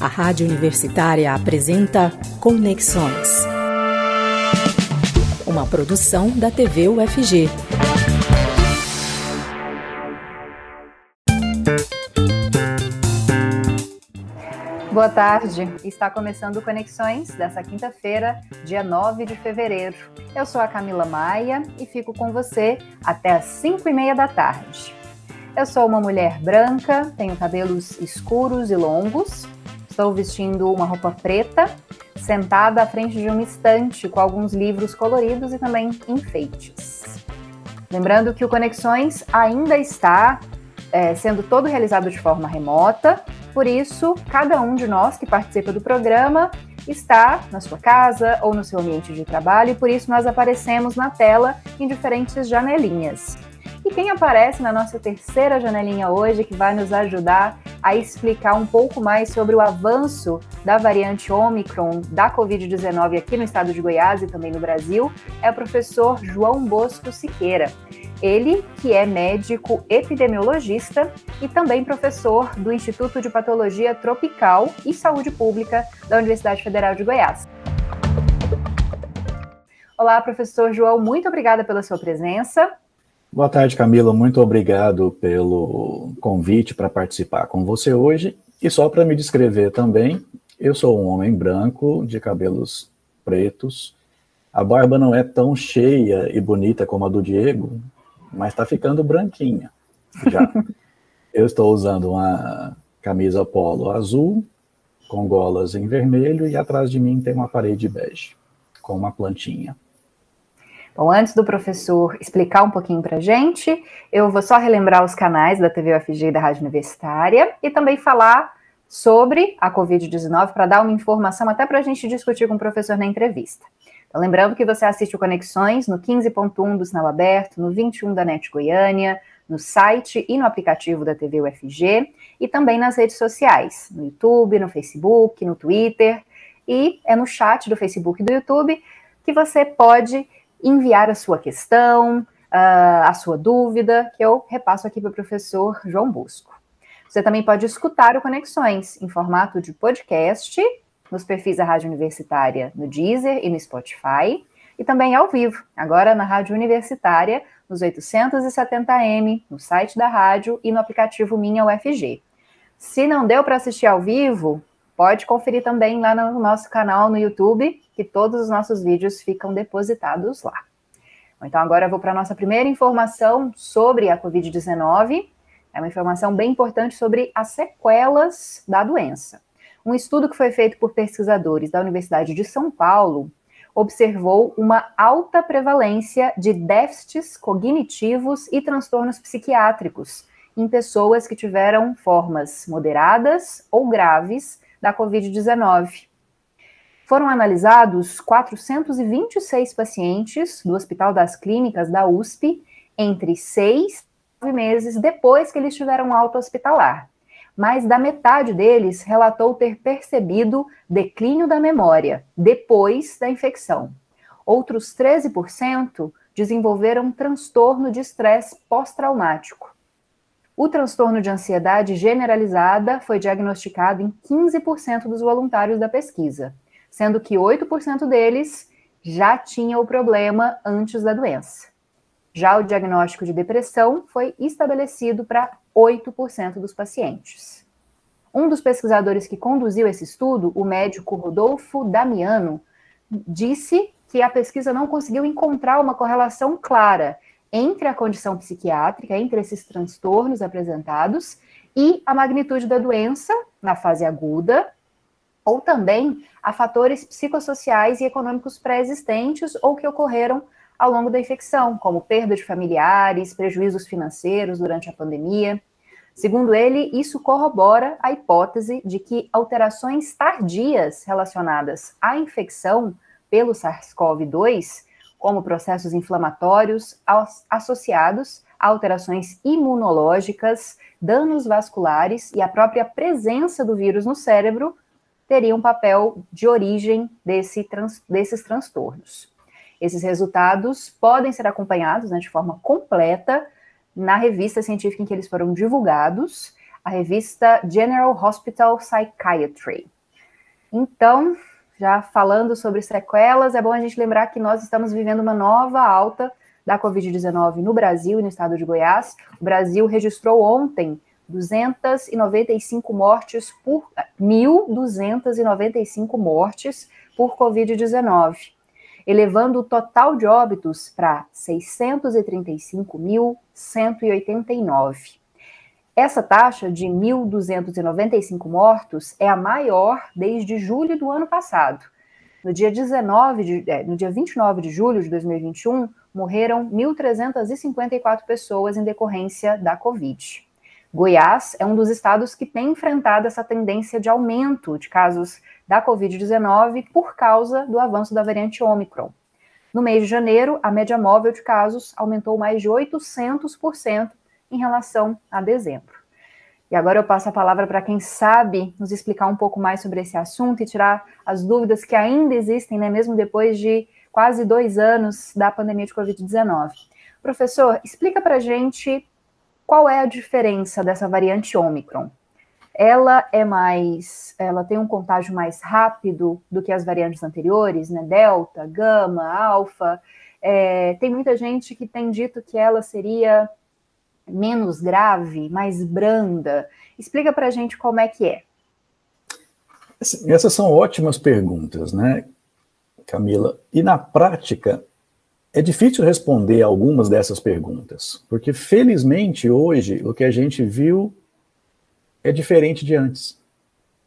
A Rádio Universitária apresenta Conexões. Uma produção da TV UFG. Boa tarde. Está começando Conexões dessa quinta-feira, dia 9 de fevereiro. Eu sou a Camila Maia e fico com você até às 5 e meia da tarde. Eu sou uma mulher branca, tenho cabelos escuros e longos, estou vestindo uma roupa preta, sentada à frente de uma estante com alguns livros coloridos e também enfeites. Lembrando que o Conexões ainda está é, sendo todo realizado de forma remota, por isso, cada um de nós que participa do programa está na sua casa ou no seu ambiente de trabalho, e por isso nós aparecemos na tela em diferentes janelinhas. E quem aparece na nossa terceira janelinha hoje, que vai nos ajudar a explicar um pouco mais sobre o avanço da variante Omicron da Covid-19 aqui no estado de Goiás e também no Brasil, é o professor João Bosco Siqueira. Ele, que é médico epidemiologista e também professor do Instituto de Patologia Tropical e Saúde Pública da Universidade Federal de Goiás. Olá, professor João, muito obrigada pela sua presença. Boa tarde, Camila. Muito obrigado pelo convite para participar com você hoje. E só para me descrever também, eu sou um homem branco, de cabelos pretos. A barba não é tão cheia e bonita como a do Diego, mas está ficando branquinha já. Eu estou usando uma camisa polo azul, com golas em vermelho, e atrás de mim tem uma parede bege, com uma plantinha. Bom, antes do professor explicar um pouquinho para a gente, eu vou só relembrar os canais da TV UFG e da Rádio Universitária e também falar sobre a Covid-19 para dar uma informação até para a gente discutir com o professor na entrevista. Então, lembrando que você assiste o Conexões no 15.1 do Sinal Aberto, no 21 da NET Goiânia, no site e no aplicativo da TV UFG e também nas redes sociais, no YouTube, no Facebook, no Twitter e é no chat do Facebook e do YouTube que você pode enviar a sua questão, a sua dúvida, que eu repasso aqui para o professor João Busco. Você também pode escutar o Conexões em formato de podcast nos perfis da Rádio Universitária no Deezer e no Spotify, e também ao vivo, agora na Rádio Universitária, nos 870m, no site da rádio e no aplicativo Minha UFG. Se não deu para assistir ao vivo, pode conferir também lá no nosso canal no YouTube, que todos os nossos vídeos ficam depositados lá. Então, agora eu vou para a nossa primeira informação sobre a Covid-19. É uma informação bem importante sobre as sequelas da doença. Um estudo que foi feito por pesquisadores da Universidade de São Paulo observou uma alta prevalência de déficits cognitivos e transtornos psiquiátricos em pessoas que tiveram formas moderadas ou graves da Covid-19. Foram analisados 426 pacientes do Hospital das Clínicas da USP entre seis e nove meses depois que eles tiveram alta hospitalar mais da metade deles relatou ter percebido declínio da memória depois da infecção. Outros 13% desenvolveram transtorno de estresse pós-traumático. O transtorno de ansiedade generalizada foi diagnosticado em 15% dos voluntários da pesquisa, sendo que 8% deles já tinham o problema antes da doença. Já o diagnóstico de depressão foi estabelecido para 8% dos pacientes. Um dos pesquisadores que conduziu esse estudo, o médico Rodolfo Damiano, disse que a pesquisa não conseguiu encontrar uma correlação clara entre a condição psiquiátrica, entre esses transtornos apresentados e a magnitude da doença na fase aguda, ou também a fatores psicossociais e econômicos pré-existentes ou que ocorreram ao longo da infecção, como perda de familiares, prejuízos financeiros durante a pandemia. Segundo ele, isso corrobora a hipótese de que alterações tardias relacionadas à infecção pelo SARS-CoV-2, como processos inflamatórios associados a alterações imunológicas, danos vasculares e a própria presença do vírus no cérebro, teriam um papel de origem desse trans, desses transtornos. Esses resultados podem ser acompanhados né, de forma completa na revista científica em que eles foram divulgados. a revista General Hospital Psychiatry. Então, já falando sobre sequelas, é bom a gente lembrar que nós estamos vivendo uma nova alta da Covid-19 no Brasil e no estado de Goiás. O Brasil registrou ontem 295 mortes por 1.295 mortes por Covid-19, elevando o total de óbitos para 635.189. Essa taxa de 1.295 mortos é a maior desde julho do ano passado. No dia 19 de, é, no dia 29 de julho de 2021, morreram 1.354 pessoas em decorrência da Covid. Goiás é um dos estados que tem enfrentado essa tendência de aumento de casos da Covid-19 por causa do avanço da variante Omicron. No mês de janeiro, a média móvel de casos aumentou mais de 800% em relação a dezembro. E agora eu passo a palavra para quem sabe nos explicar um pouco mais sobre esse assunto e tirar as dúvidas que ainda existem, né, mesmo depois de quase dois anos da pandemia de Covid-19. Professor, explica para a gente qual é a diferença dessa variante Omicron? Ela é mais, ela tem um contágio mais rápido do que as variantes anteriores, né? Delta, Gama, Alfa. É, tem muita gente que tem dito que ela seria menos grave, mais branda. Explica para a gente como é que é. Essas são ótimas perguntas, né, Camila? E na prática, é difícil responder algumas dessas perguntas, porque felizmente hoje o que a gente viu é diferente de antes.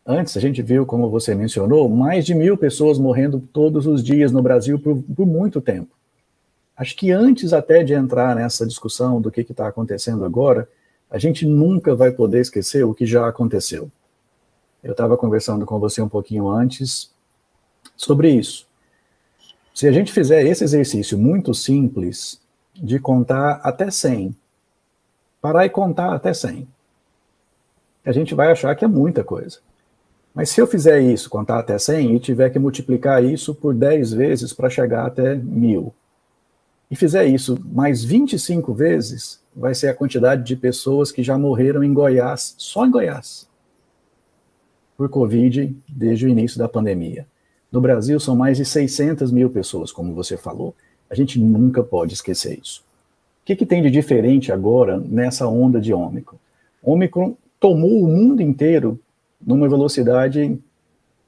Antes a gente viu, como você mencionou, mais de mil pessoas morrendo todos os dias no Brasil por, por muito tempo. Acho que antes até de entrar nessa discussão do que está acontecendo agora, a gente nunca vai poder esquecer o que já aconteceu. Eu estava conversando com você um pouquinho antes sobre isso. Se a gente fizer esse exercício muito simples de contar até 100, parar e contar até 100, a gente vai achar que é muita coisa. Mas se eu fizer isso, contar até 100, e tiver que multiplicar isso por 10 vezes para chegar até 1000, e fizer isso mais 25 vezes, vai ser a quantidade de pessoas que já morreram em Goiás, só em Goiás, por Covid desde o início da pandemia. No Brasil, são mais de 600 mil pessoas, como você falou. A gente nunca pode esquecer isso. O que, que tem de diferente agora nessa onda de Ômicron? Ômicron tomou o mundo inteiro numa velocidade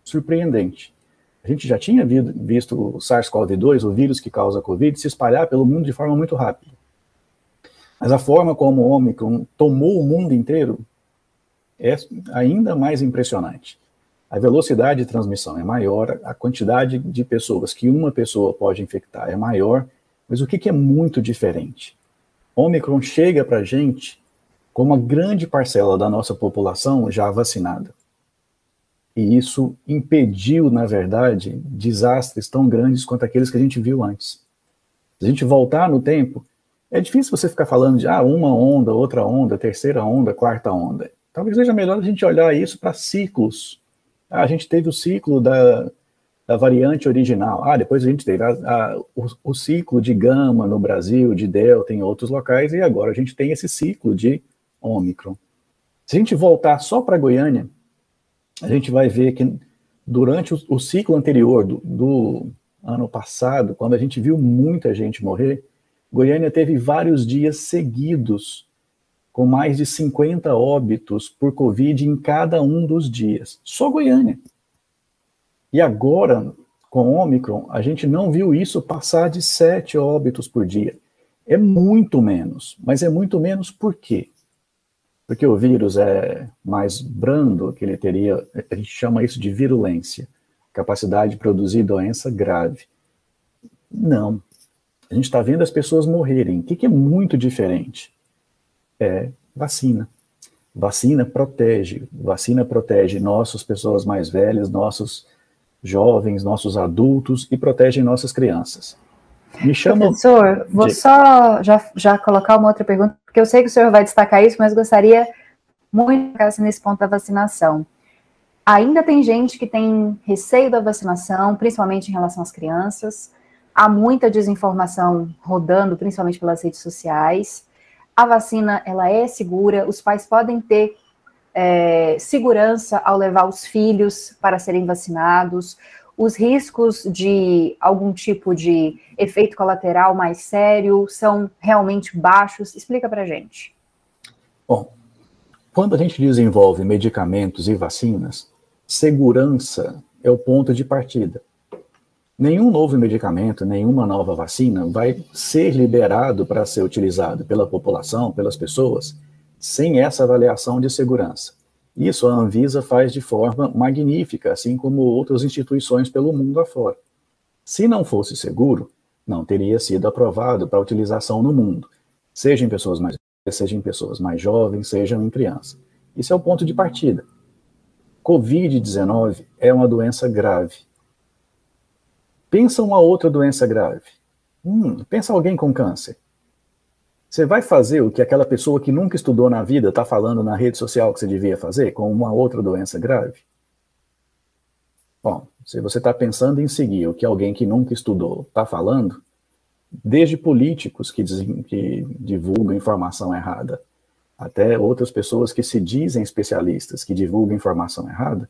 surpreendente. A gente já tinha visto o SARS-CoV-2, o vírus que causa a Covid, se espalhar pelo mundo de forma muito rápida. Mas a forma como o Ômicron tomou o mundo inteiro é ainda mais impressionante a velocidade de transmissão é maior, a quantidade de pessoas que uma pessoa pode infectar é maior, mas o que, que é muito diferente? Omicron chega para a gente com uma grande parcela da nossa população já vacinada. E isso impediu, na verdade, desastres tão grandes quanto aqueles que a gente viu antes. Se a gente voltar no tempo, é difícil você ficar falando de ah, uma onda, outra onda, terceira onda, quarta onda. Talvez seja melhor a gente olhar isso para ciclos a gente teve o ciclo da, da variante original. Ah, depois a gente teve a, a, o, o, ciclo de gama no Brasil, de delta em outros locais, e agora a gente tem esse ciclo de Ômicron. Se a gente voltar só para Goiânia, a gente vai ver que durante o, o ciclo anterior do, do ano passado, quando a gente viu muita gente morrer, Goiânia teve vários dias seguidos com mais de 50 óbitos por Covid em cada um dos dias. Só Goiânia. E agora, com Omicron, a gente não viu isso passar de 7 óbitos por dia. É muito menos. Mas é muito menos por quê? Porque o vírus é mais brando, que ele teria, a gente chama isso de virulência, capacidade de produzir doença grave. Não. A gente está vendo as pessoas morrerem. O que, que é muito diferente? é vacina. Vacina protege, vacina protege nossas pessoas mais velhas, nossos jovens, nossos adultos e protege nossas crianças. Me chama. Professor, vou de... só já, já colocar uma outra pergunta, porque eu sei que o senhor vai destacar isso, mas gostaria muito de ficar nesse ponto da vacinação. Ainda tem gente que tem receio da vacinação, principalmente em relação às crianças. Há muita desinformação rodando, principalmente pelas redes sociais a vacina ela é segura, os pais podem ter é, segurança ao levar os filhos para serem vacinados, os riscos de algum tipo de efeito colateral mais sério são realmente baixos? Explica para gente. Bom, quando a gente desenvolve medicamentos e vacinas, segurança é o ponto de partida. Nenhum novo medicamento, nenhuma nova vacina vai ser liberado para ser utilizado pela população, pelas pessoas, sem essa avaliação de segurança. Isso a Anvisa faz de forma magnífica, assim como outras instituições pelo mundo afora. Se não fosse seguro, não teria sido aprovado para utilização no mundo, seja em pessoas mais seja em pessoas mais jovens, seja em crianças. Isso é o ponto de partida. Covid-19 é uma doença grave. Pensa uma outra doença grave. Hum, pensa alguém com câncer. Você vai fazer o que aquela pessoa que nunca estudou na vida está falando na rede social que você devia fazer com uma outra doença grave? Bom, se você está pensando em seguir o que alguém que nunca estudou está falando, desde políticos que, dizem, que divulgam informação errada, até outras pessoas que se dizem especialistas que divulgam informação errada,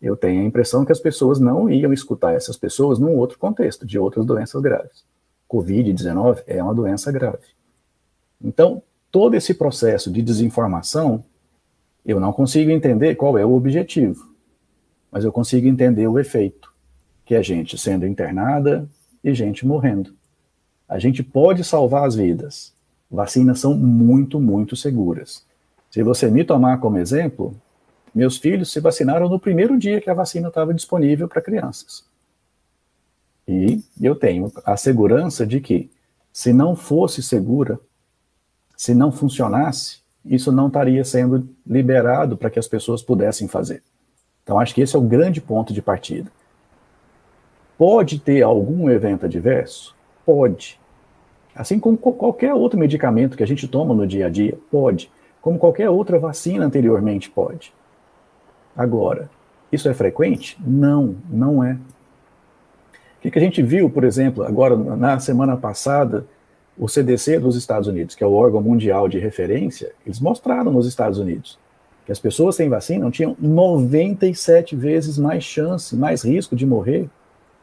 eu tenho a impressão que as pessoas não iam escutar essas pessoas num outro contexto, de outras doenças graves. Covid-19 é uma doença grave. Então, todo esse processo de desinformação, eu não consigo entender qual é o objetivo, mas eu consigo entender o efeito, que é gente sendo internada e gente morrendo. A gente pode salvar as vidas. Vacinas são muito, muito seguras. Se você me tomar como exemplo, meus filhos se vacinaram no primeiro dia que a vacina estava disponível para crianças. E eu tenho a segurança de que, se não fosse segura, se não funcionasse, isso não estaria sendo liberado para que as pessoas pudessem fazer. Então, acho que esse é o grande ponto de partida. Pode ter algum evento adverso? Pode. Assim como qualquer outro medicamento que a gente toma no dia a dia, pode. Como qualquer outra vacina anteriormente, pode. Agora, isso é frequente? Não, não é. O que, a gente viu, por exemplo, agora na semana passada, o CDC dos Estados Unidos, que é o órgão mundial de referência, eles mostraram nos Estados Unidos que as pessoas sem vacina tinham 97 vezes mais chance, mais risco de morrer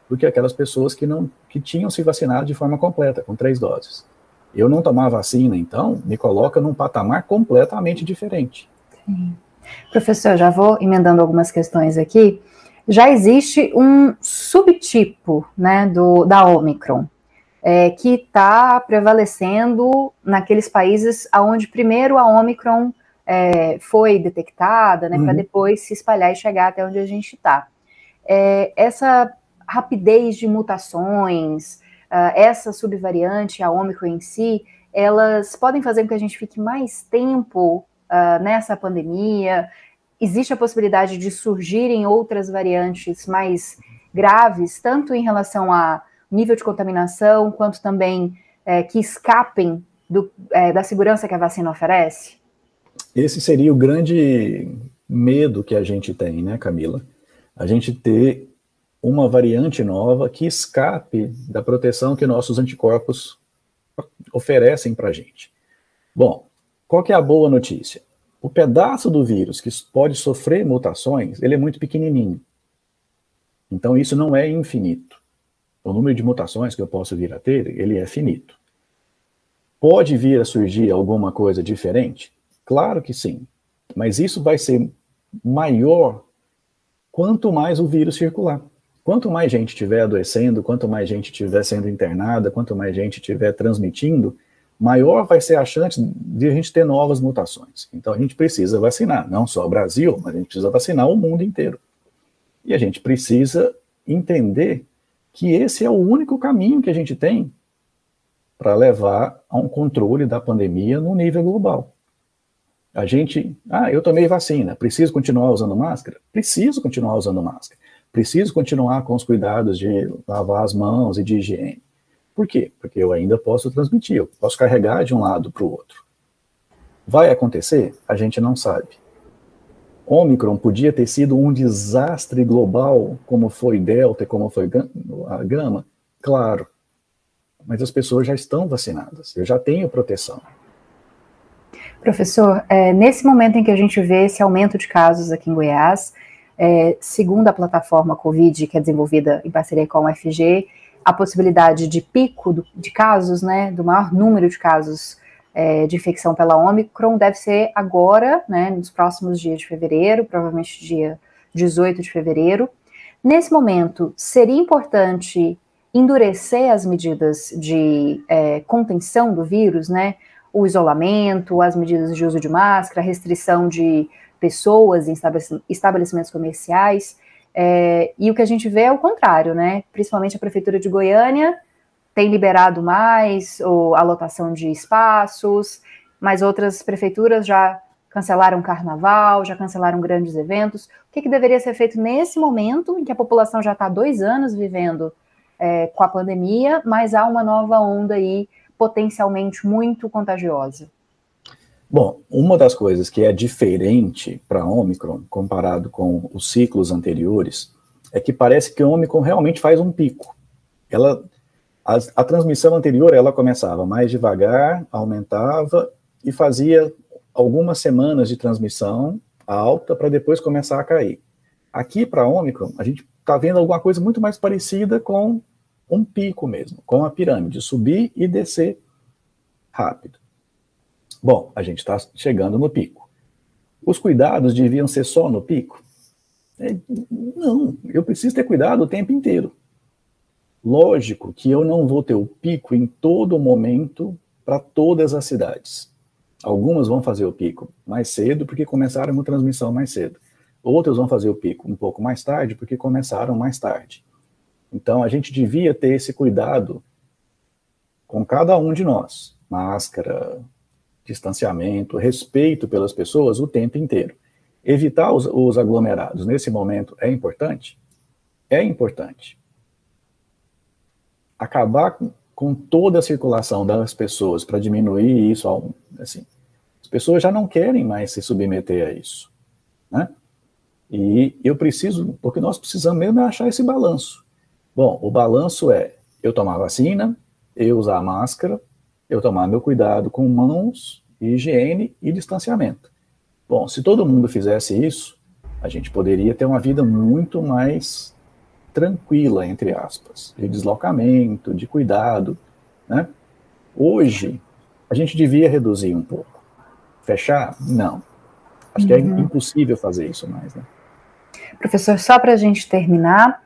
do que aquelas pessoas que não que tinham se vacinado de forma completa, com três doses. Eu não tomar vacina, então, me coloca num patamar completamente diferente. Sim. Professor, já vou emendando algumas questões aqui. Já existe um subtipo né, do, da Omicron é, que está prevalecendo naqueles países onde primeiro a Omicron é, foi detectada, né, uhum. para depois se espalhar e chegar até onde a gente está. É, essa rapidez de mutações, uh, essa subvariante, a Omicron em si, elas podem fazer com que a gente fique mais tempo uh, nessa pandemia. Existe a possibilidade de surgirem outras variantes mais graves, tanto em relação a nível de contaminação, quanto também é, que escapem do, é, da segurança que a vacina oferece? Esse seria o grande medo que a gente tem, né, Camila? A gente ter uma variante nova que escape da proteção que nossos anticorpos oferecem para a gente. Bom, qual que é a boa notícia? O pedaço do vírus que pode sofrer mutações, ele é muito pequenininho. Então isso não é infinito o número de mutações que eu posso vir a ter, ele é finito. Pode vir a surgir alguma coisa diferente? Claro que sim, mas isso vai ser maior quanto mais o vírus circular. Quanto mais gente estiver adoecendo, quanto mais gente estiver sendo internada, quanto mais gente estiver transmitindo, maior vai ser a chance de a gente ter novas mutações. Então a gente precisa vacinar, não só o Brasil, mas a gente precisa vacinar o mundo inteiro. E a gente precisa entender que esse é o único caminho que a gente tem para levar a um controle da pandemia no nível global. A gente, ah, eu tomei vacina, preciso continuar usando máscara? Preciso continuar usando máscara. Preciso continuar com os cuidados de lavar as mãos e de higiene. Por quê? Porque eu ainda posso transmitir, eu posso carregar de um lado para o outro. Vai acontecer? A gente não sabe. Omicron podia ter sido um desastre global, como foi Delta, como foi a Gama? Claro. Mas as pessoas já estão vacinadas, eu já tenho proteção. Professor, é, nesse momento em que a gente vê esse aumento de casos aqui em Goiás, é, segundo a plataforma Covid, que é desenvolvida em parceria com a UFG, a possibilidade de pico do, de casos, né, do maior número de casos é, de infecção pela Omicron deve ser agora, né, nos próximos dias de fevereiro, provavelmente dia 18 de fevereiro. Nesse momento, seria importante endurecer as medidas de é, contenção do vírus, né? O isolamento, as medidas de uso de máscara, restrição de pessoas em estabelecimentos comerciais. É, e o que a gente vê é o contrário, né? Principalmente a Prefeitura de Goiânia tem liberado mais ou a lotação de espaços, mas outras prefeituras já cancelaram carnaval, já cancelaram grandes eventos. O que, que deveria ser feito nesse momento em que a população já está dois anos vivendo é, com a pandemia, mas há uma nova onda aí potencialmente muito contagiosa? Bom, uma das coisas que é diferente para Omicron, comparado com os ciclos anteriores, é que parece que Omicron realmente faz um pico. Ela a, a transmissão anterior, ela começava mais devagar, aumentava e fazia algumas semanas de transmissão alta para depois começar a cair. Aqui para a Omicron, a gente está vendo alguma coisa muito mais parecida com um pico mesmo, com a pirâmide, subir e descer rápido. Bom, a gente está chegando no pico. Os cuidados deviam ser só no pico? É, não, eu preciso ter cuidado o tempo inteiro. Lógico que eu não vou ter o pico em todo momento para todas as cidades. Algumas vão fazer o pico mais cedo porque começaram uma transmissão mais cedo. Outras vão fazer o pico um pouco mais tarde porque começaram mais tarde. Então a gente devia ter esse cuidado com cada um de nós. Máscara, distanciamento, respeito pelas pessoas o tempo inteiro. Evitar os, os aglomerados nesse momento é importante? É importante acabar com, com toda a circulação das pessoas para diminuir isso, assim, as pessoas já não querem mais se submeter a isso, né? E eu preciso, porque nós precisamos mesmo achar esse balanço. Bom, o balanço é eu tomar vacina, eu usar máscara, eu tomar meu cuidado com mãos, higiene e distanciamento. Bom, se todo mundo fizesse isso, a gente poderia ter uma vida muito mais tranquila, entre aspas, de deslocamento, de cuidado. Né? Hoje, a gente devia reduzir um pouco. Fechar? Não. Acho uhum. que é uhum. impossível fazer isso mais. Né? Professor, só para a gente terminar,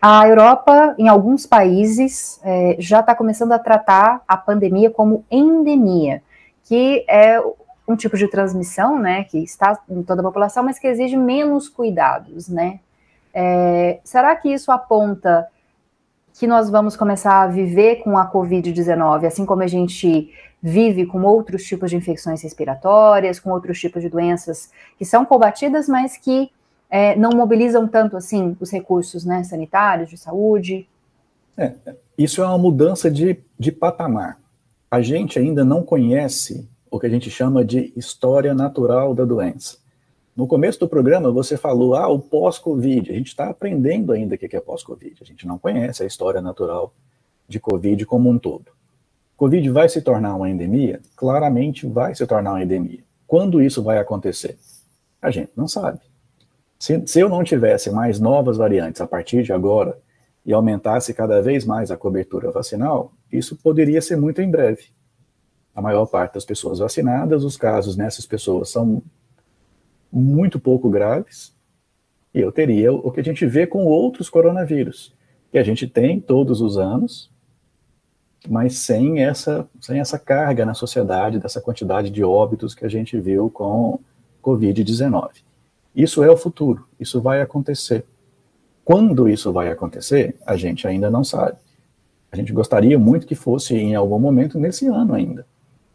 a Europa, em alguns países, é, já está começando a tratar a pandemia como endemia, que é um tipo de transmissão, né, que está em toda a população, mas que exige menos cuidados, né? É, será que isso aponta que nós vamos começar a viver com a Covid-19, assim como a gente vive com outros tipos de infecções respiratórias, com outros tipos de doenças que são combatidas, mas que é, não mobilizam tanto assim os recursos né, sanitários, de saúde? É, isso é uma mudança de, de patamar. A gente ainda não conhece o que a gente chama de história natural da doença. No começo do programa, você falou, ah, o pós-Covid. A gente está aprendendo ainda o que é pós-Covid. A gente não conhece a história natural de Covid como um todo. Covid vai se tornar uma endemia? Claramente vai se tornar uma endemia. Quando isso vai acontecer? A gente não sabe. Se, se eu não tivesse mais novas variantes a partir de agora e aumentasse cada vez mais a cobertura vacinal, isso poderia ser muito em breve. A maior parte das pessoas vacinadas, os casos nessas pessoas são muito pouco graves, e eu teria o que a gente vê com outros coronavírus, que a gente tem todos os anos, mas sem essa, sem essa carga na sociedade, dessa quantidade de óbitos que a gente viu com Covid-19. Isso é o futuro, isso vai acontecer. Quando isso vai acontecer, a gente ainda não sabe. A gente gostaria muito que fosse em algum momento nesse ano ainda,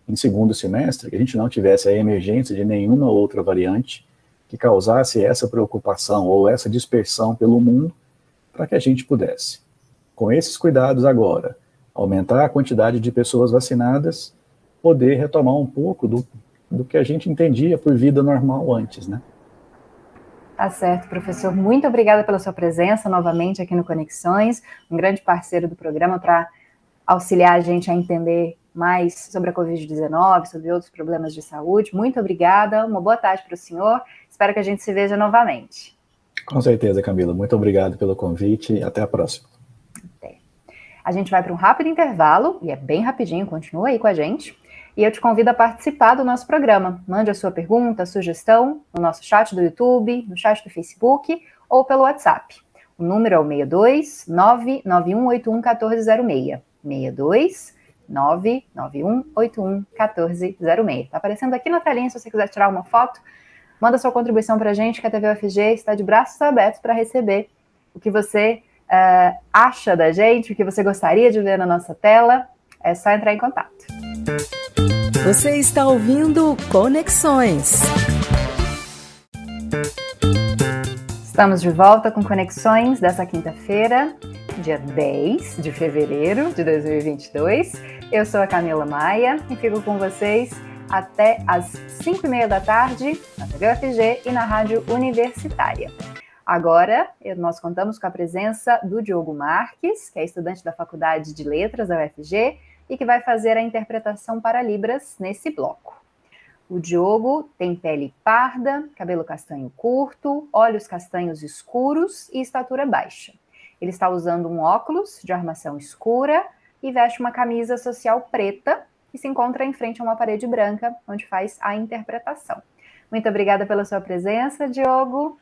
em segundo semestre, que a gente não tivesse a emergência de nenhuma outra variante que causasse essa preocupação ou essa dispersão pelo mundo, para que a gente pudesse, com esses cuidados agora, aumentar a quantidade de pessoas vacinadas, poder retomar um pouco do, do que a gente entendia por vida normal antes, né? Tá certo, professor. Muito obrigada pela sua presença novamente aqui no Conexões, um grande parceiro do programa para auxiliar a gente a entender mais sobre a Covid-19, sobre outros problemas de saúde. Muito obrigada, uma boa tarde para o senhor. Espero que a gente se veja novamente. Com certeza, Camila. Muito obrigado pelo convite e até a próxima. A gente vai para um rápido intervalo, e é bem rapidinho, continua aí com a gente. E eu te convido a participar do nosso programa. Mande a sua pergunta, sugestão no nosso chat do YouTube, no chat do Facebook ou pelo WhatsApp. O número é o 62 99181 1406. 62 99181 1406. Está aparecendo aqui na telinha se você quiser tirar uma foto. Manda sua contribuição para a gente, que a TV UFG está de braços abertos para receber o que você uh, acha da gente, o que você gostaria de ver na nossa tela. É só entrar em contato. Você está ouvindo Conexões. Estamos de volta com Conexões dessa quinta-feira, dia 10 de fevereiro de 2022. Eu sou a Camila Maia e fico com vocês até às 5 e meia da tarde na TV UFG e na Rádio Universitária. Agora, nós contamos com a presença do Diogo Marques, que é estudante da Faculdade de Letras da UFG e que vai fazer a interpretação para Libras nesse bloco. O Diogo tem pele parda, cabelo castanho curto, olhos castanhos escuros e estatura baixa. Ele está usando um óculos de armação escura e veste uma camisa social preta e se encontra em frente a uma parede branca, onde faz a interpretação. Muito obrigada pela sua presença, Diogo.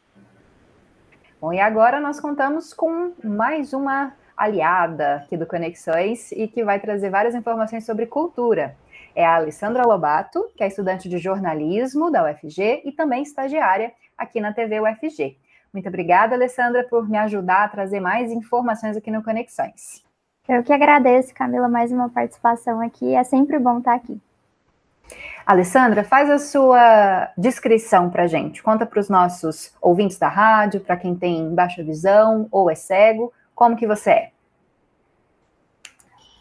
Bom, e agora nós contamos com mais uma aliada aqui do Conexões e que vai trazer várias informações sobre cultura. É a Alessandra Lobato, que é estudante de jornalismo da UFG e também estagiária aqui na TV UFG. Muito obrigada, Alessandra, por me ajudar a trazer mais informações aqui no Conexões. Eu que agradeço, Camila, mais uma participação aqui. É sempre bom estar aqui. Alessandra, faz a sua descrição para gente. Conta para os nossos ouvintes da rádio, para quem tem baixa visão ou é cego, como que você é?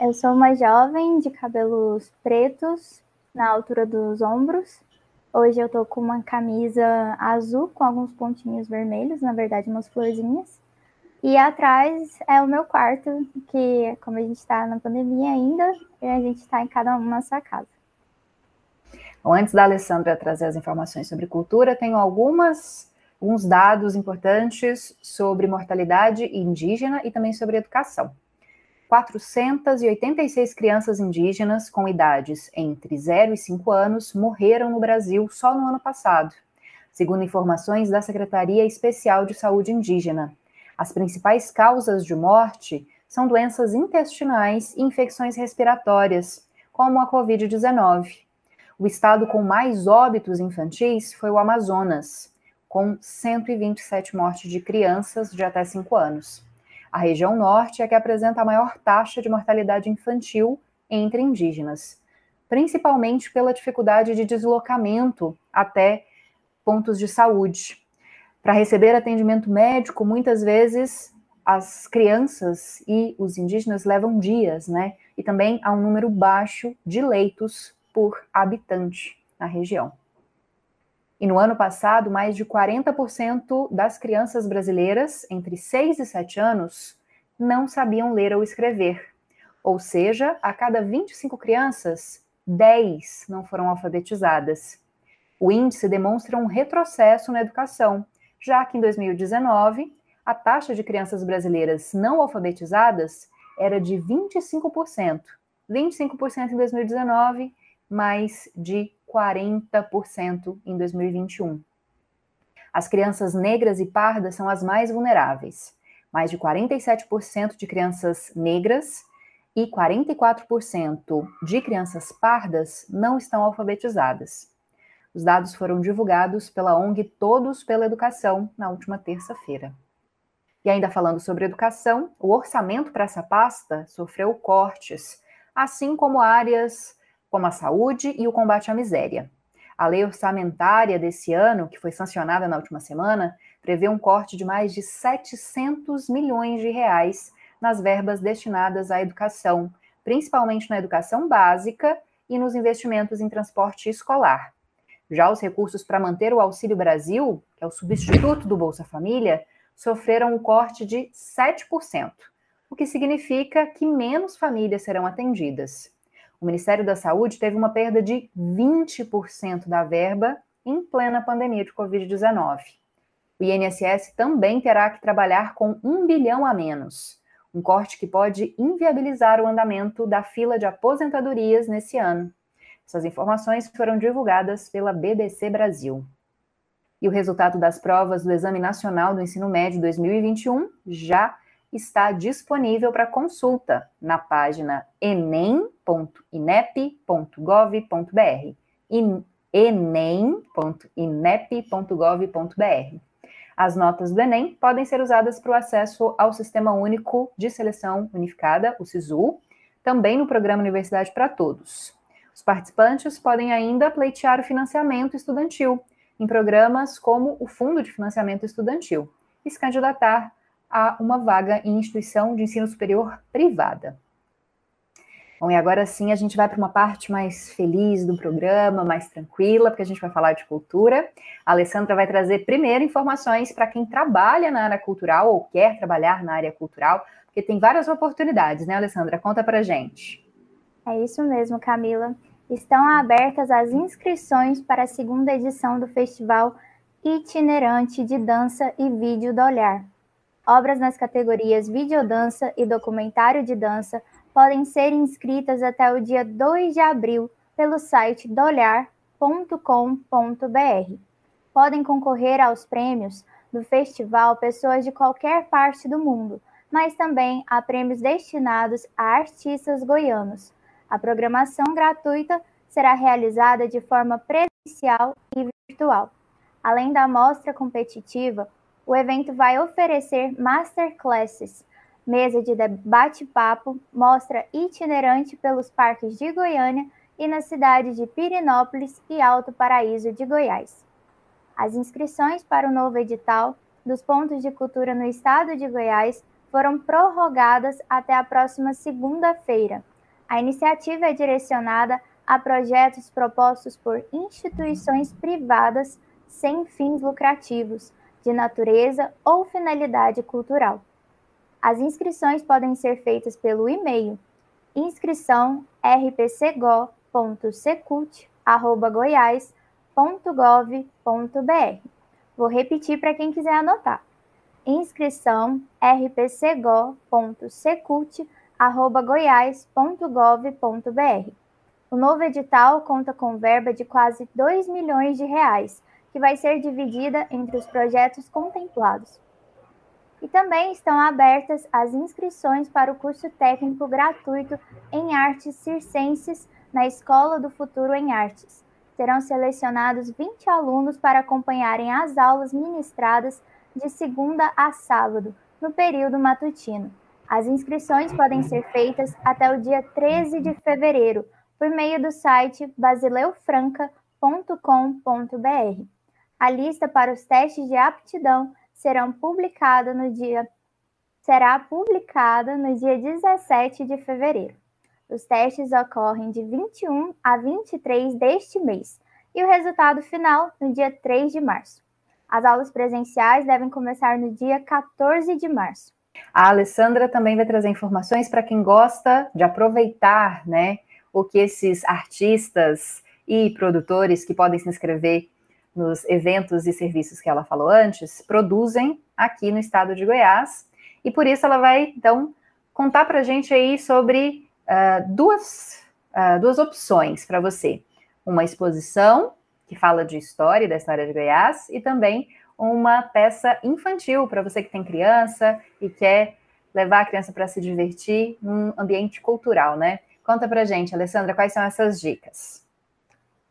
Eu sou uma jovem de cabelos pretos na altura dos ombros. Hoje eu tô com uma camisa azul com alguns pontinhos vermelhos, na verdade umas florzinhas. E atrás é o meu quarto, que como a gente está na pandemia ainda, a gente está em cada um na sua casa. Bom, antes da Alessandra trazer as informações sobre cultura, tenho algumas alguns dados importantes sobre mortalidade indígena e também sobre educação. 486 crianças indígenas com idades entre 0 e 5 anos morreram no Brasil só no ano passado, segundo informações da Secretaria Especial de Saúde Indígena. As principais causas de morte são doenças intestinais e infecções respiratórias, como a Covid-19. O estado com mais óbitos infantis foi o Amazonas, com 127 mortes de crianças de até 5 anos. A região norte é que apresenta a maior taxa de mortalidade infantil entre indígenas, principalmente pela dificuldade de deslocamento até pontos de saúde. Para receber atendimento médico, muitas vezes as crianças e os indígenas levam dias, né? E também há um número baixo de leitos por habitante na região. E no ano passado, mais de 40% das crianças brasileiras entre 6 e 7 anos não sabiam ler ou escrever. Ou seja, a cada 25 crianças, 10 não foram alfabetizadas. O índice demonstra um retrocesso na educação, já que em 2019, a taxa de crianças brasileiras não alfabetizadas era de 25%. 25% em 2019, mais de 40% em 2021. As crianças negras e pardas são as mais vulneráveis. Mais de 47% de crianças negras e 44% de crianças pardas não estão alfabetizadas. Os dados foram divulgados pela ONG Todos pela Educação na última terça-feira. E ainda falando sobre educação, o orçamento para essa pasta sofreu cortes, assim como áreas como a saúde e o combate à miséria. A lei orçamentária desse ano, que foi sancionada na última semana, prevê um corte de mais de 700 milhões de reais nas verbas destinadas à educação, principalmente na educação básica e nos investimentos em transporte escolar. Já os recursos para manter o Auxílio Brasil, que é o substituto do Bolsa Família, sofreram um corte de 7%, o que significa que menos famílias serão atendidas. O Ministério da Saúde teve uma perda de 20% da verba em plena pandemia de Covid-19. O INSS também terá que trabalhar com um bilhão a menos, um corte que pode inviabilizar o andamento da fila de aposentadorias nesse ano. Essas informações foram divulgadas pela BBC Brasil. E o resultado das provas do Exame Nacional do Ensino Médio 2021 já está disponível para consulta na página enem.inep.gov.br. enem.inep.gov.br. As notas do Enem podem ser usadas para o acesso ao Sistema Único de Seleção Unificada, o SISU, também no programa Universidade para Todos. Os participantes podem ainda pleitear o financiamento estudantil em programas como o Fundo de Financiamento Estudantil e se candidatar a uma vaga em instituição de ensino superior privada. Bom, e agora sim a gente vai para uma parte mais feliz do programa, mais tranquila, porque a gente vai falar de cultura. A Alessandra vai trazer primeiro informações para quem trabalha na área cultural ou quer trabalhar na área cultural, porque tem várias oportunidades, né, Alessandra? Conta para gente. É isso mesmo, Camila estão abertas as inscrições para a segunda edição do Festival Itinerante de Dança e Vídeo do Olhar. Obras nas categorias Videodança e Documentário de Dança podem ser inscritas até o dia 2 de abril pelo site dolhar.com.br. Podem concorrer aos prêmios do festival pessoas de qualquer parte do mundo, mas também há prêmios destinados a artistas goianos a programação gratuita será realizada de forma presencial e virtual. Além da mostra competitiva, o evento vai oferecer masterclasses, mesa de bate-papo, mostra itinerante pelos parques de Goiânia e na cidade de Pirinópolis e Alto Paraíso de Goiás. As inscrições para o novo edital dos pontos de cultura no estado de Goiás foram prorrogadas até a próxima segunda-feira, a iniciativa é direcionada a projetos propostos por instituições privadas sem fins lucrativos, de natureza ou finalidade cultural. As inscrições podem ser feitas pelo e-mail inscrição rpcgo.secult@goiás.gov.br. Vou repetir para quem quiser anotar. Inscrição rpcgo.secult.goiás.gov.br goiás.gov.br. O novo edital conta com verba de quase 2 milhões de reais, que vai ser dividida entre os projetos contemplados. E também estão abertas as inscrições para o curso técnico gratuito em artes circenses na Escola do Futuro em Artes. Serão selecionados 20 alunos para acompanharem as aulas ministradas de segunda a sábado, no período matutino. As inscrições podem ser feitas até o dia 13 de fevereiro por meio do site basileufranca.com.br. A lista para os testes de aptidão serão publicada no dia será publicada no dia 17 de fevereiro. Os testes ocorrem de 21 a 23 deste mês e o resultado final no dia 3 de março. As aulas presenciais devem começar no dia 14 de março. A Alessandra também vai trazer informações para quem gosta de aproveitar, né, o que esses artistas e produtores que podem se inscrever nos eventos e serviços que ela falou antes, produzem aqui no estado de Goiás. E por isso ela vai, então, contar para a gente aí sobre uh, duas, uh, duas opções para você. Uma exposição que fala de história, da história de Goiás, e também uma peça infantil para você que tem criança e quer levar a criança para se divertir num ambiente cultural, né? Conta para gente, Alessandra, quais são essas dicas?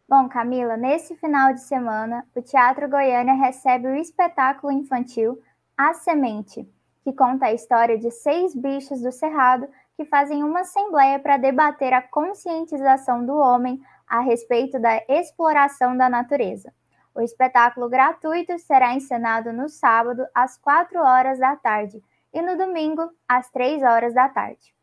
Bom, Camila, nesse final de semana, o Teatro Goiânia recebe o espetáculo infantil A Semente, que conta a história de seis bichos do Cerrado que fazem uma assembleia para debater a conscientização do homem a respeito da exploração da natureza. O espetáculo gratuito será encenado no sábado, às 4 horas da tarde, e no domingo, às 3 horas da tarde.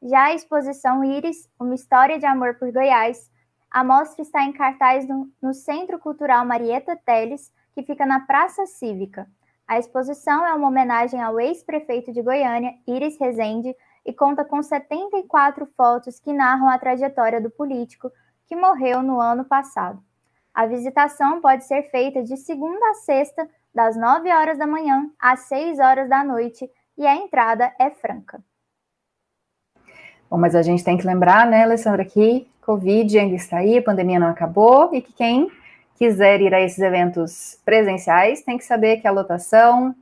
Já a exposição Íris, Uma História de Amor por Goiás, a mostra está em cartaz no, no Centro Cultural Marieta Teles, que fica na Praça Cívica. A exposição é uma homenagem ao ex-prefeito de Goiânia, Íris Rezende, e conta com 74 fotos que narram a trajetória do político que morreu no ano passado. A visitação pode ser feita de segunda a sexta, das 9 horas da manhã às 6 horas da noite, e a entrada é franca. Bom, mas a gente tem que lembrar, né, Alessandra, que Covid ainda está aí, a pandemia não acabou, e que quem quiser ir a esses eventos presenciais tem que saber que a lotação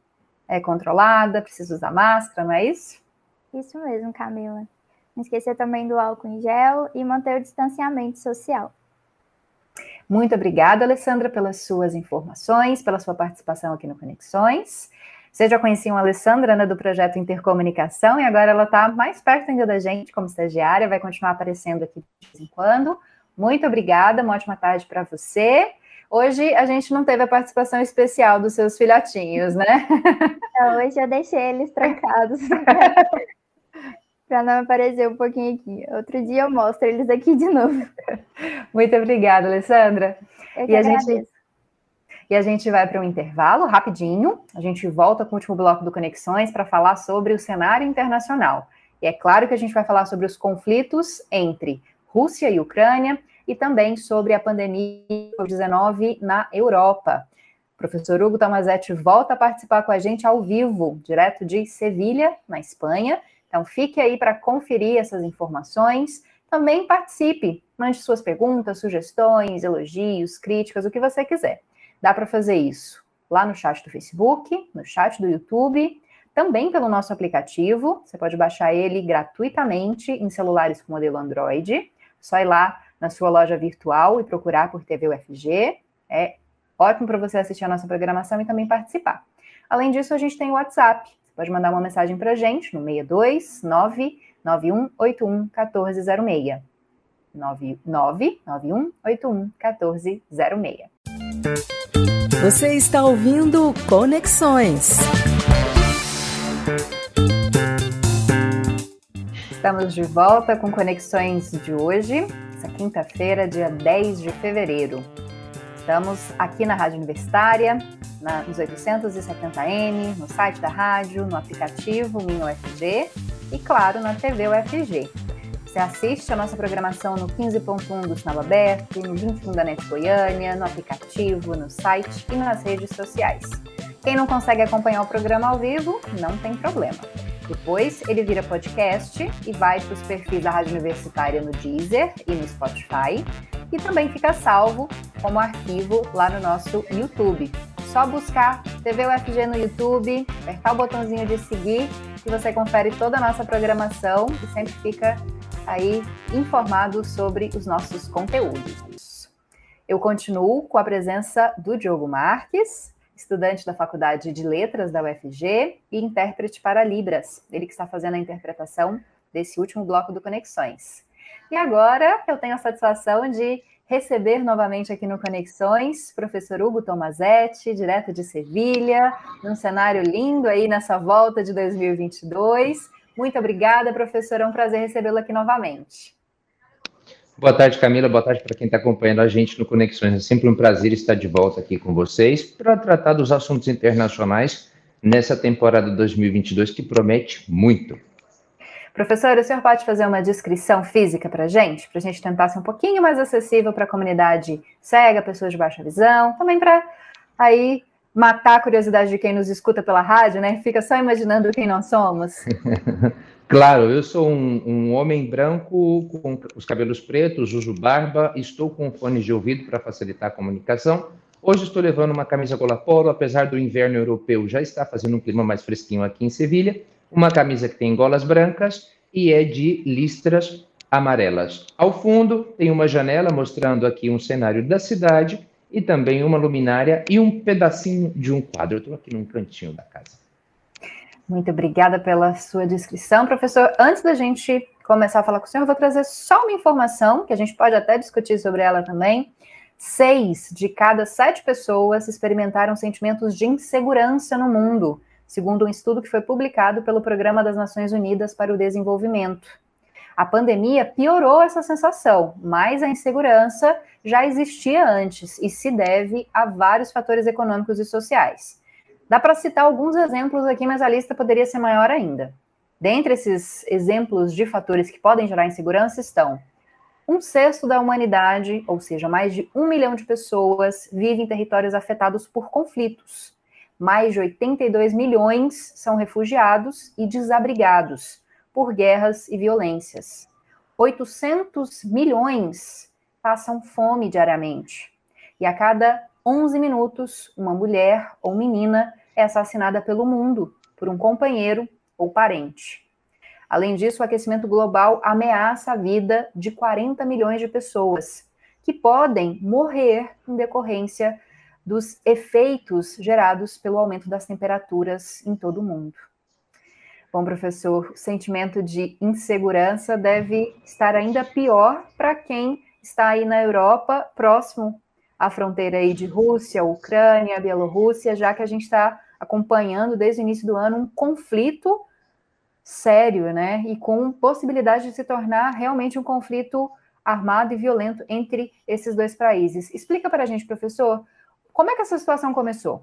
é controlada, precisa usar máscara, não é isso? Isso mesmo, Camila. Não esquecer também do álcool em gel e manter o distanciamento social. Muito obrigada, Alessandra, pelas suas informações, pela sua participação aqui no Conexões. Você já conhecia a Alessandra, né, do projeto Intercomunicação, e agora ela está mais perto ainda da gente como estagiária, vai continuar aparecendo aqui de vez em quando. Muito obrigada, uma ótima tarde para você. Hoje a gente não teve a participação especial dos seus filhotinhos, né? hoje eu deixei eles trancados. para não aparecer um pouquinho aqui. Outro dia eu mostro eles aqui de novo. Muito obrigada, Alessandra. Eu e a gente e a gente vai para um intervalo rapidinho. A gente volta com o último bloco do Conexões para falar sobre o cenário internacional. E é claro que a gente vai falar sobre os conflitos entre Rússia e Ucrânia e também sobre a pandemia Covid-19 na Europa. O professor Hugo Tomazetti volta a participar com a gente ao vivo, direto de Sevilha, na Espanha, então, fique aí para conferir essas informações. Também participe, mande suas perguntas, sugestões, elogios, críticas, o que você quiser. Dá para fazer isso lá no chat do Facebook, no chat do YouTube, também pelo nosso aplicativo. Você pode baixar ele gratuitamente em celulares com modelo Android. Só ir lá na sua loja virtual e procurar por TV UFG. É ótimo para você assistir a nossa programação e também participar. Além disso, a gente tem o WhatsApp, Pode mandar uma mensagem para a gente no 62 99181 1406. 99181 1406. Você está ouvindo Conexões. Estamos de volta com Conexões de hoje, essa quinta-feira, dia 10 de fevereiro. Estamos aqui na Rádio Universitária, na, nos 870M, no site da rádio, no aplicativo Minho UFG e, claro, na TV UFG. Você assiste a nossa programação no 15.1 do Sinal Aberto, no 21 da NET Goiânia, no aplicativo, no site e nas redes sociais. Quem não consegue acompanhar o programa ao vivo, não tem problema. Depois ele vira podcast e vai para os perfis da Rádio Universitária no Deezer e no Spotify e também fica salvo como arquivo lá no nosso YouTube. Só buscar TV UFG no YouTube, apertar o botãozinho de seguir e você confere toda a nossa programação e sempre fica aí informado sobre os nossos conteúdos. Eu continuo com a presença do Diogo Marques, estudante da Faculdade de Letras da UFG e intérprete para Libras, ele que está fazendo a interpretação desse último bloco do Conexões. E agora eu tenho a satisfação de receber novamente aqui no Conexões professor Hugo Tomazetti, direto de Sevilha, num cenário lindo aí nessa volta de 2022. Muito obrigada, professor, é um prazer recebê-lo aqui novamente. Boa tarde, Camila. Boa tarde para quem está acompanhando a gente no Conexões. É sempre um prazer estar de volta aqui com vocês para tratar dos assuntos internacionais nessa temporada 2022 que promete muito. Professor, o senhor pode fazer uma descrição física para a gente? Para a gente tentar ser um pouquinho mais acessível para a comunidade cega, pessoas de baixa visão, também para aí matar a curiosidade de quem nos escuta pela rádio, né? Fica só imaginando quem nós somos. claro, eu sou um, um, homem branco com os cabelos pretos, uso barba, estou com fones de ouvido para facilitar a comunicação. Hoje estou levando uma camisa gola polo, apesar do inverno europeu já estar fazendo um clima mais fresquinho aqui em Sevilha uma camisa que tem golas brancas e é de listras amarelas. Ao fundo tem uma janela mostrando aqui um cenário da cidade e também uma luminária e um pedacinho de um quadro. Estou aqui num cantinho da casa. Muito obrigada pela sua descrição, professor. Antes da gente começar a falar com o senhor, eu vou trazer só uma informação que a gente pode até discutir sobre ela também. Seis de cada sete pessoas experimentaram sentimentos de insegurança no mundo segundo um estudo que foi publicado pelo Programa das Nações Unidas para o Desenvolvimento. A pandemia piorou essa sensação, mas a insegurança já existia antes e se deve a vários fatores econômicos e sociais. Dá para citar alguns exemplos aqui, mas a lista poderia ser maior ainda. Dentre esses exemplos de fatores que podem gerar insegurança estão um sexto da humanidade, ou seja, mais de um milhão de pessoas, vive em territórios afetados por conflitos. Mais de 82 milhões são refugiados e desabrigados por guerras e violências. 800 milhões passam fome diariamente. E a cada 11 minutos, uma mulher ou menina é assassinada pelo mundo por um companheiro ou parente. Além disso, o aquecimento global ameaça a vida de 40 milhões de pessoas, que podem morrer em decorrência dos efeitos gerados pelo aumento das temperaturas em todo o mundo. Bom, professor, o sentimento de insegurança deve estar ainda pior para quem está aí na Europa, próximo à fronteira aí de Rússia, Ucrânia, Bielorrússia, já que a gente está acompanhando desde o início do ano um conflito sério, né? E com possibilidade de se tornar realmente um conflito armado e violento entre esses dois países. Explica para a gente, professor, como é que essa situação começou?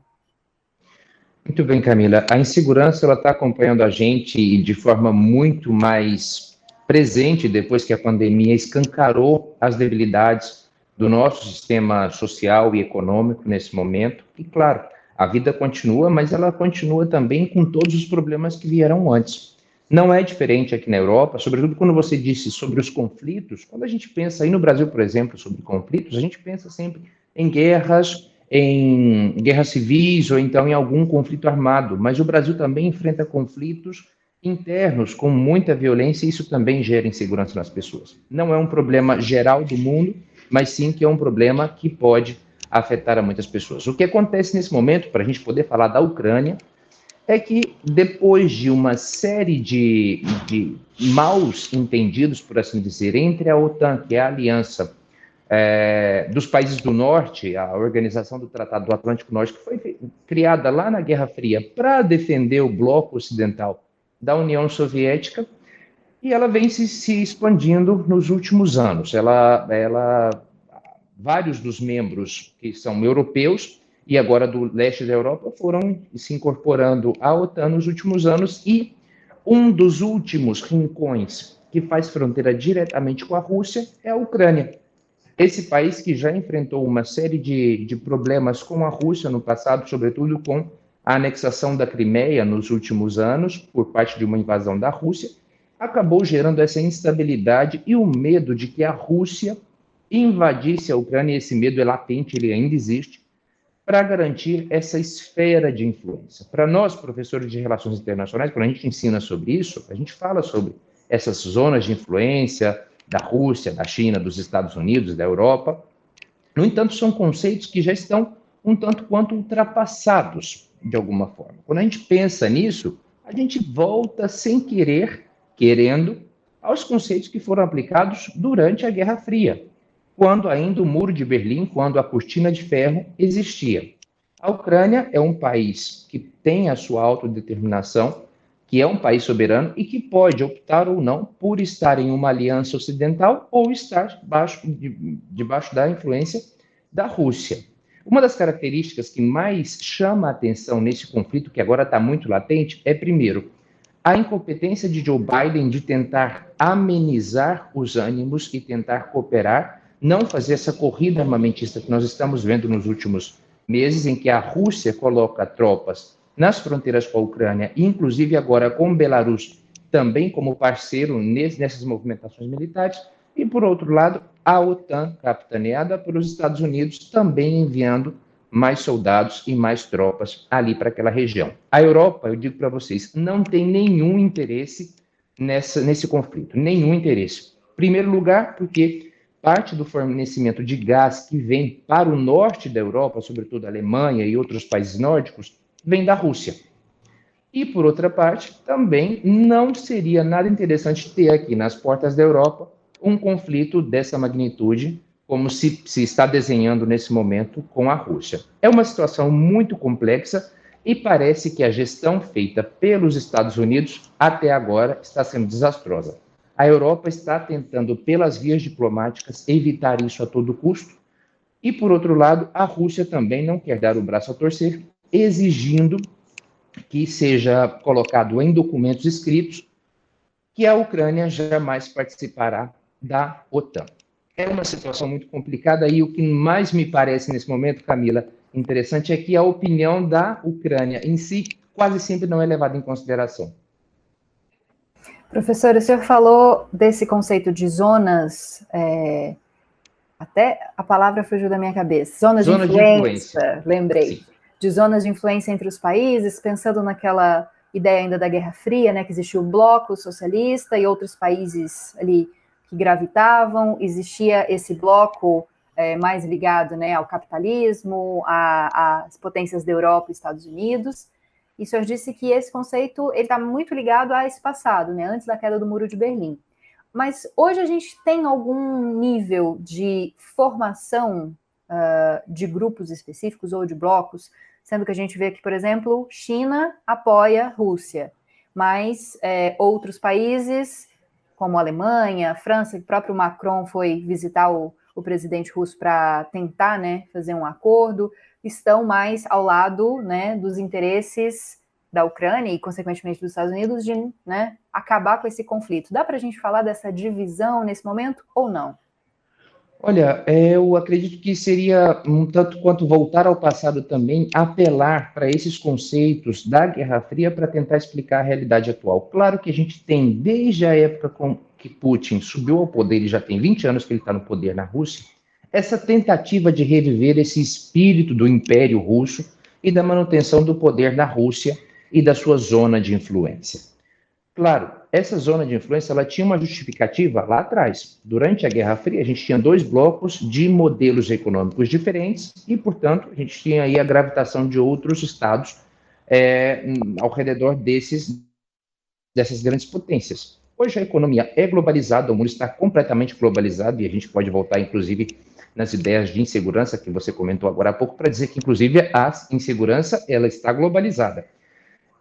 Muito bem, Camila. A insegurança ela está acompanhando a gente de forma muito mais presente depois que a pandemia escancarou as debilidades do nosso sistema social e econômico nesse momento. E claro, a vida continua, mas ela continua também com todos os problemas que vieram antes. Não é diferente aqui na Europa, sobretudo quando você disse sobre os conflitos. Quando a gente pensa aí no Brasil, por exemplo, sobre conflitos, a gente pensa sempre em guerras, em guerras civis ou então em algum conflito armado. Mas o Brasil também enfrenta conflitos internos com muita violência e isso também gera insegurança nas pessoas. Não é um problema geral do mundo, mas sim que é um problema que pode afetar a muitas pessoas. O que acontece nesse momento, para a gente poder falar da Ucrânia, é que depois de uma série de, de maus entendidos, por assim dizer, entre a OTAN, que é a aliança é, dos países do norte, a organização do Tratado do Atlântico Norte, que foi criada lá na Guerra Fria para defender o bloco ocidental da União Soviética, e ela vem se, se expandindo nos últimos anos. Ela, ela, vários dos membros que são europeus e agora do leste da Europa foram se incorporando à OTAN nos últimos anos e um dos últimos rincões que faz fronteira diretamente com a Rússia é a Ucrânia. Esse país que já enfrentou uma série de, de problemas com a Rússia no passado, sobretudo com a anexação da Crimeia nos últimos anos, por parte de uma invasão da Rússia, acabou gerando essa instabilidade e o medo de que a Rússia invadisse a Ucrânia, esse medo é latente, ele ainda existe, para garantir essa esfera de influência. Para nós, professores de relações internacionais, quando a gente ensina sobre isso, a gente fala sobre essas zonas de influência da Rússia, da China, dos Estados Unidos, da Europa. No entanto, são conceitos que já estão um tanto quanto ultrapassados de alguma forma. Quando a gente pensa nisso, a gente volta sem querer, querendo, aos conceitos que foram aplicados durante a Guerra Fria quando ainda o Muro de Berlim, quando a cortina de ferro existia. A Ucrânia é um país que tem a sua autodeterminação, que é um país soberano e que pode optar ou não por estar em uma aliança ocidental ou estar debaixo, de, debaixo da influência da Rússia. Uma das características que mais chama a atenção nesse conflito, que agora está muito latente, é, primeiro, a incompetência de Joe Biden de tentar amenizar os ânimos e tentar cooperar não fazer essa corrida armamentista que nós estamos vendo nos últimos meses, em que a Rússia coloca tropas nas fronteiras com a Ucrânia, inclusive agora com Belarus também como parceiro nessas movimentações militares, e por outro lado, a OTAN, capitaneada pelos Estados Unidos, também enviando mais soldados e mais tropas ali para aquela região. A Europa, eu digo para vocês, não tem nenhum interesse nessa, nesse conflito, nenhum interesse. Primeiro lugar, porque parte do fornecimento de gás que vem para o norte da Europa, sobretudo a Alemanha e outros países nórdicos, vem da Rússia. E, por outra parte, também não seria nada interessante ter aqui nas portas da Europa um conflito dessa magnitude, como se, se está desenhando nesse momento com a Rússia. É uma situação muito complexa e parece que a gestão feita pelos Estados Unidos até agora está sendo desastrosa. A Europa está tentando, pelas vias diplomáticas, evitar isso a todo custo. E, por outro lado, a Rússia também não quer dar o braço a torcer, exigindo que seja colocado em documentos escritos que a Ucrânia jamais participará da OTAN. É uma situação muito complicada e o que mais me parece nesse momento, Camila, interessante é que a opinião da Ucrânia em si quase sempre não é levada em consideração. Professor, o senhor falou desse conceito de zonas, é, até a palavra fugiu da minha cabeça, zonas Zona de, influência, de influência, lembrei, Sim. De zonas de influência entre os países, pensando naquela ideia ainda da Guerra Fria, né, que existia o bloco socialista e outros países ali que gravitavam, existia esse bloco é, mais ligado né, ao capitalismo, às potências da Europa e Estados Unidos, e o senhor disse que esse conceito está muito ligado a esse passado, né, antes da queda do Muro de Berlim. Mas hoje a gente tem algum nível de formação uh, de grupos específicos ou de blocos, sendo que a gente vê que, por exemplo, China apoia Rússia, mas é, outros países, como Alemanha, França, o próprio Macron foi visitar o, o presidente russo para tentar né, fazer um acordo estão mais ao lado né, dos interesses da Ucrânia e, consequentemente, dos Estados Unidos de né, acabar com esse conflito. Dá para a gente falar dessa divisão nesse momento ou não? Olha, é, eu acredito que seria um tanto quanto voltar ao passado também, apelar para esses conceitos da Guerra Fria para tentar explicar a realidade atual. Claro que a gente tem, desde a época que Putin subiu ao poder, e já tem 20 anos que ele está no poder na Rússia, essa tentativa de reviver esse espírito do Império Russo e da manutenção do poder da Rússia e da sua zona de influência. Claro, essa zona de influência ela tinha uma justificativa lá atrás. Durante a Guerra Fria, a gente tinha dois blocos de modelos econômicos diferentes e, portanto, a gente tinha aí a gravitação de outros estados é, ao redor desses, dessas grandes potências. Hoje a economia é globalizada, o mundo está completamente globalizado e a gente pode voltar, inclusive, nas ideias de insegurança que você comentou agora há pouco, para dizer que, inclusive, a insegurança ela está globalizada.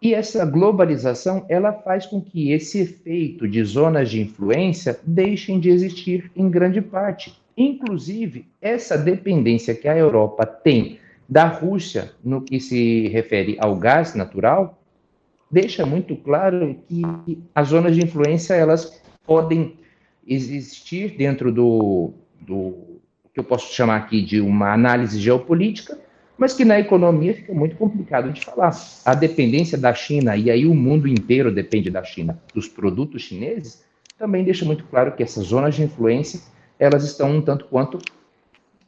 E essa globalização ela faz com que esse efeito de zonas de influência deixem de existir em grande parte. Inclusive, essa dependência que a Europa tem da Rússia no que se refere ao gás natural deixa muito claro que as zonas de influência elas podem existir dentro do, do que eu posso chamar aqui de uma análise geopolítica, mas que na economia fica muito complicado de falar. A dependência da China, e aí o mundo inteiro depende da China, dos produtos chineses, também deixa muito claro que essas zonas de influência, elas estão um tanto quanto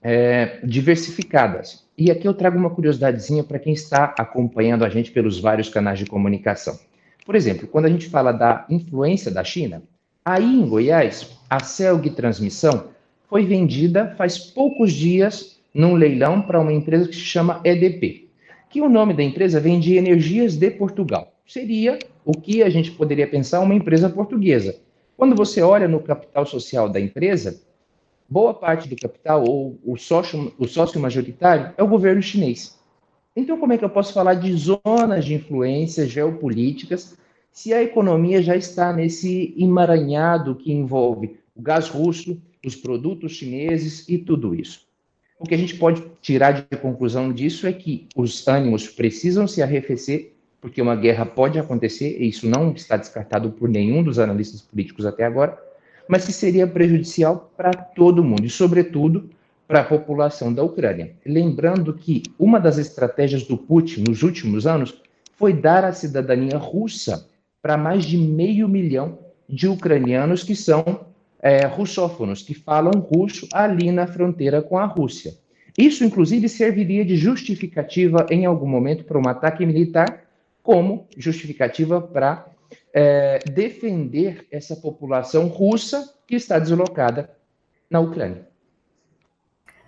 é, diversificadas. E aqui eu trago uma curiosidadezinha para quem está acompanhando a gente pelos vários canais de comunicação. Por exemplo, quando a gente fala da influência da China, aí em Goiás, a Celg Transmissão foi vendida faz poucos dias num leilão para uma empresa que se chama EDP, que o nome da empresa vem de Energias de Portugal. Seria o que a gente poderia pensar uma empresa portuguesa. Quando você olha no capital social da empresa, boa parte do capital ou o sócio, o sócio majoritário é o governo chinês. Então, como é que eu posso falar de zonas de influência geopolíticas se a economia já está nesse emaranhado que envolve o gás russo, os produtos chineses e tudo isso. O que a gente pode tirar de conclusão disso é que os ânimos precisam se arrefecer, porque uma guerra pode acontecer, e isso não está descartado por nenhum dos analistas políticos até agora, mas que seria prejudicial para todo mundo, e, sobretudo, para a população da Ucrânia. Lembrando que uma das estratégias do Putin nos últimos anos foi dar a cidadania russa para mais de meio milhão de ucranianos que são é, russófonos, que falam russo ali na fronteira com a Rússia. Isso, inclusive, serviria de justificativa em algum momento para um ataque militar, como justificativa para é, defender essa população russa que está deslocada na Ucrânia.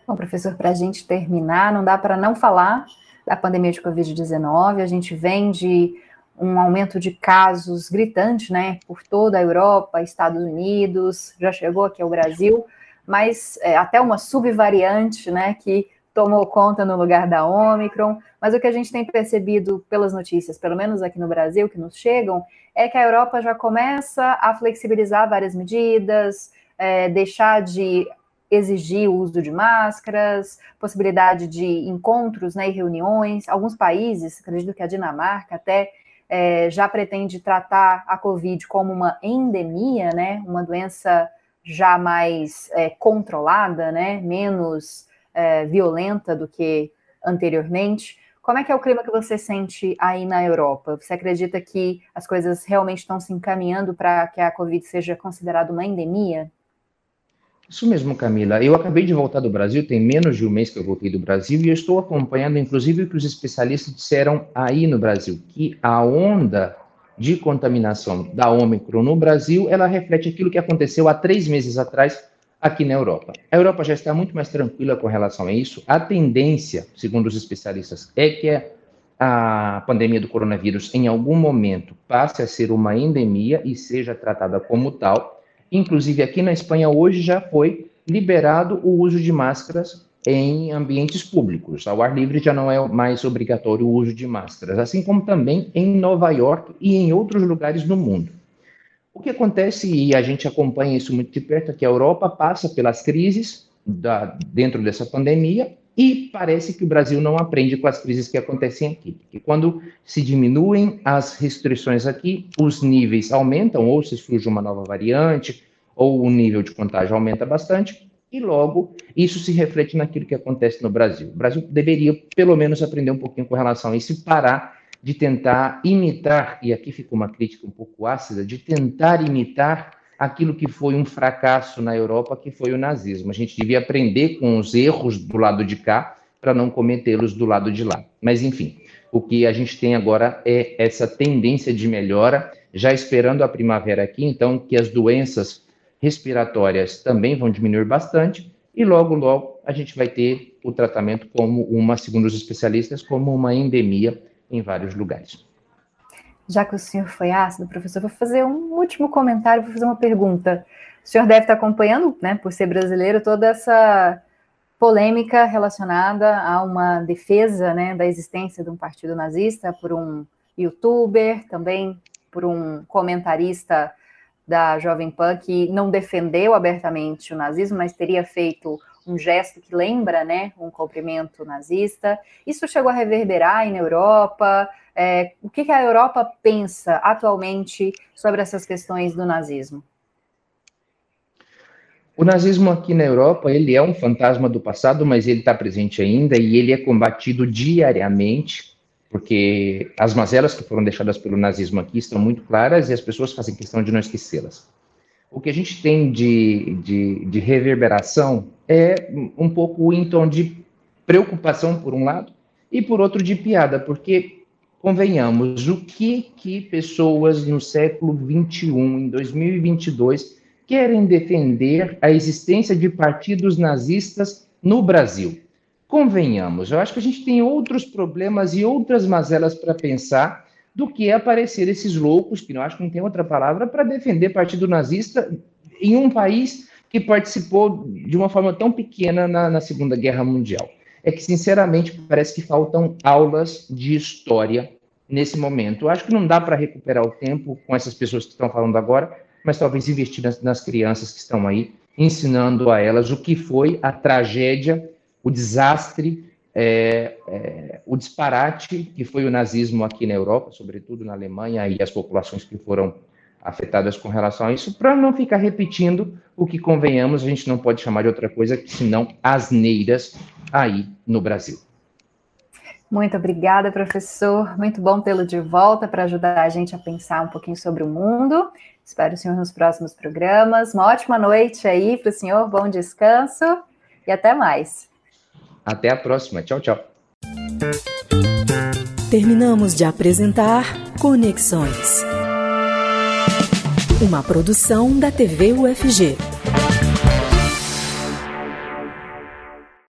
Bom, professor, para a gente terminar, não dá para não falar da pandemia de Covid-19. A gente vem de um aumento de casos gritante, né, por toda a Europa, Estados Unidos, já chegou aqui ao Brasil, mas é, até uma subvariante, né, que tomou conta no lugar da Omicron. Mas o que a gente tem percebido pelas notícias, pelo menos aqui no Brasil, que nos chegam, é que a Europa já começa a flexibilizar várias medidas, é, deixar de exigir o uso de máscaras, possibilidade de encontros né, e reuniões. Alguns países, acredito que a Dinamarca até é, já pretende tratar a Covid como uma endemia, né? Uma doença já mais é, controlada, né? Menos é, violenta do que anteriormente. Como é que é o clima que você sente aí na Europa? Você acredita que as coisas realmente estão se encaminhando para que a Covid seja considerada uma endemia? Isso mesmo, Camila. Eu acabei de voltar do Brasil, tem menos de um mês que eu voltei do Brasil, e eu estou acompanhando, inclusive, o que os especialistas disseram aí no Brasil, que a onda de contaminação da Ômicron no Brasil, ela reflete aquilo que aconteceu há três meses atrás aqui na Europa. A Europa já está muito mais tranquila com relação a isso. A tendência, segundo os especialistas, é que a pandemia do coronavírus em algum momento passe a ser uma endemia e seja tratada como tal. Inclusive aqui na Espanha hoje já foi liberado o uso de máscaras em ambientes públicos. Ao ar livre já não é mais obrigatório o uso de máscaras, assim como também em Nova York e em outros lugares do mundo. O que acontece, e a gente acompanha isso muito de perto, é que a Europa passa pelas crises da, dentro dessa pandemia e parece que o Brasil não aprende com as crises que acontecem aqui. Porque quando se diminuem as restrições aqui, os níveis aumentam, ou se surge uma nova variante, ou o nível de contágio aumenta bastante, e logo isso se reflete naquilo que acontece no Brasil. O Brasil deveria, pelo menos, aprender um pouquinho com relação a isso e parar de tentar imitar, e aqui fica uma crítica um pouco ácida, de tentar imitar aquilo que foi um fracasso na Europa, que foi o nazismo. A gente devia aprender com os erros do lado de cá para não cometê-los do lado de lá. Mas, enfim, o que a gente tem agora é essa tendência de melhora, já esperando a primavera aqui, então, que as doenças respiratórias também vão diminuir bastante, e logo, logo, a gente vai ter o tratamento como uma, segundo os especialistas, como uma endemia em vários lugares. Já que o senhor foi ácido, professor, vou fazer um último comentário, vou fazer uma pergunta. O senhor deve estar acompanhando, né, por ser brasileiro, toda essa polêmica relacionada a uma defesa né, da existência de um partido nazista por um youtuber, também por um comentarista da Jovem Pan que não defendeu abertamente o nazismo, mas teria feito um gesto que lembra, né, um cumprimento nazista. Isso chegou a reverberar aí na Europa. É, o que, que a Europa pensa atualmente sobre essas questões do nazismo? O nazismo aqui na Europa, ele é um fantasma do passado, mas ele está presente ainda e ele é combatido diariamente, porque as mazelas que foram deixadas pelo nazismo aqui estão muito claras e as pessoas fazem questão de não esquecê-las. O que a gente tem de, de, de reverberação é um pouco em tom de preocupação, por um lado, e por outro, de piada, porque, convenhamos, o que, que pessoas no século XXI, em 2022, querem defender a existência de partidos nazistas no Brasil? Convenhamos, eu acho que a gente tem outros problemas e outras mazelas para pensar do que aparecer esses loucos, que eu acho que não tem outra palavra, para defender partido nazista em um país que participou de uma forma tão pequena na, na Segunda Guerra Mundial. É que, sinceramente, parece que faltam aulas de história nesse momento. Eu acho que não dá para recuperar o tempo com essas pessoas que estão falando agora, mas talvez investir nas, nas crianças que estão aí, ensinando a elas o que foi a tragédia, o desastre, é, é, o disparate que foi o nazismo aqui na Europa, sobretudo na Alemanha, e as populações que foram afetadas com relação a isso, para não ficar repetindo o que convenhamos, a gente não pode chamar de outra coisa que senão asneiras aí no Brasil. Muito obrigada, professor. Muito bom tê-lo de volta para ajudar a gente a pensar um pouquinho sobre o mundo. Espero o senhor nos próximos programas. Uma ótima noite aí para o senhor, bom descanso e até mais. Até a próxima. Tchau, tchau. Terminamos de apresentar Conexões uma produção da TV UFG.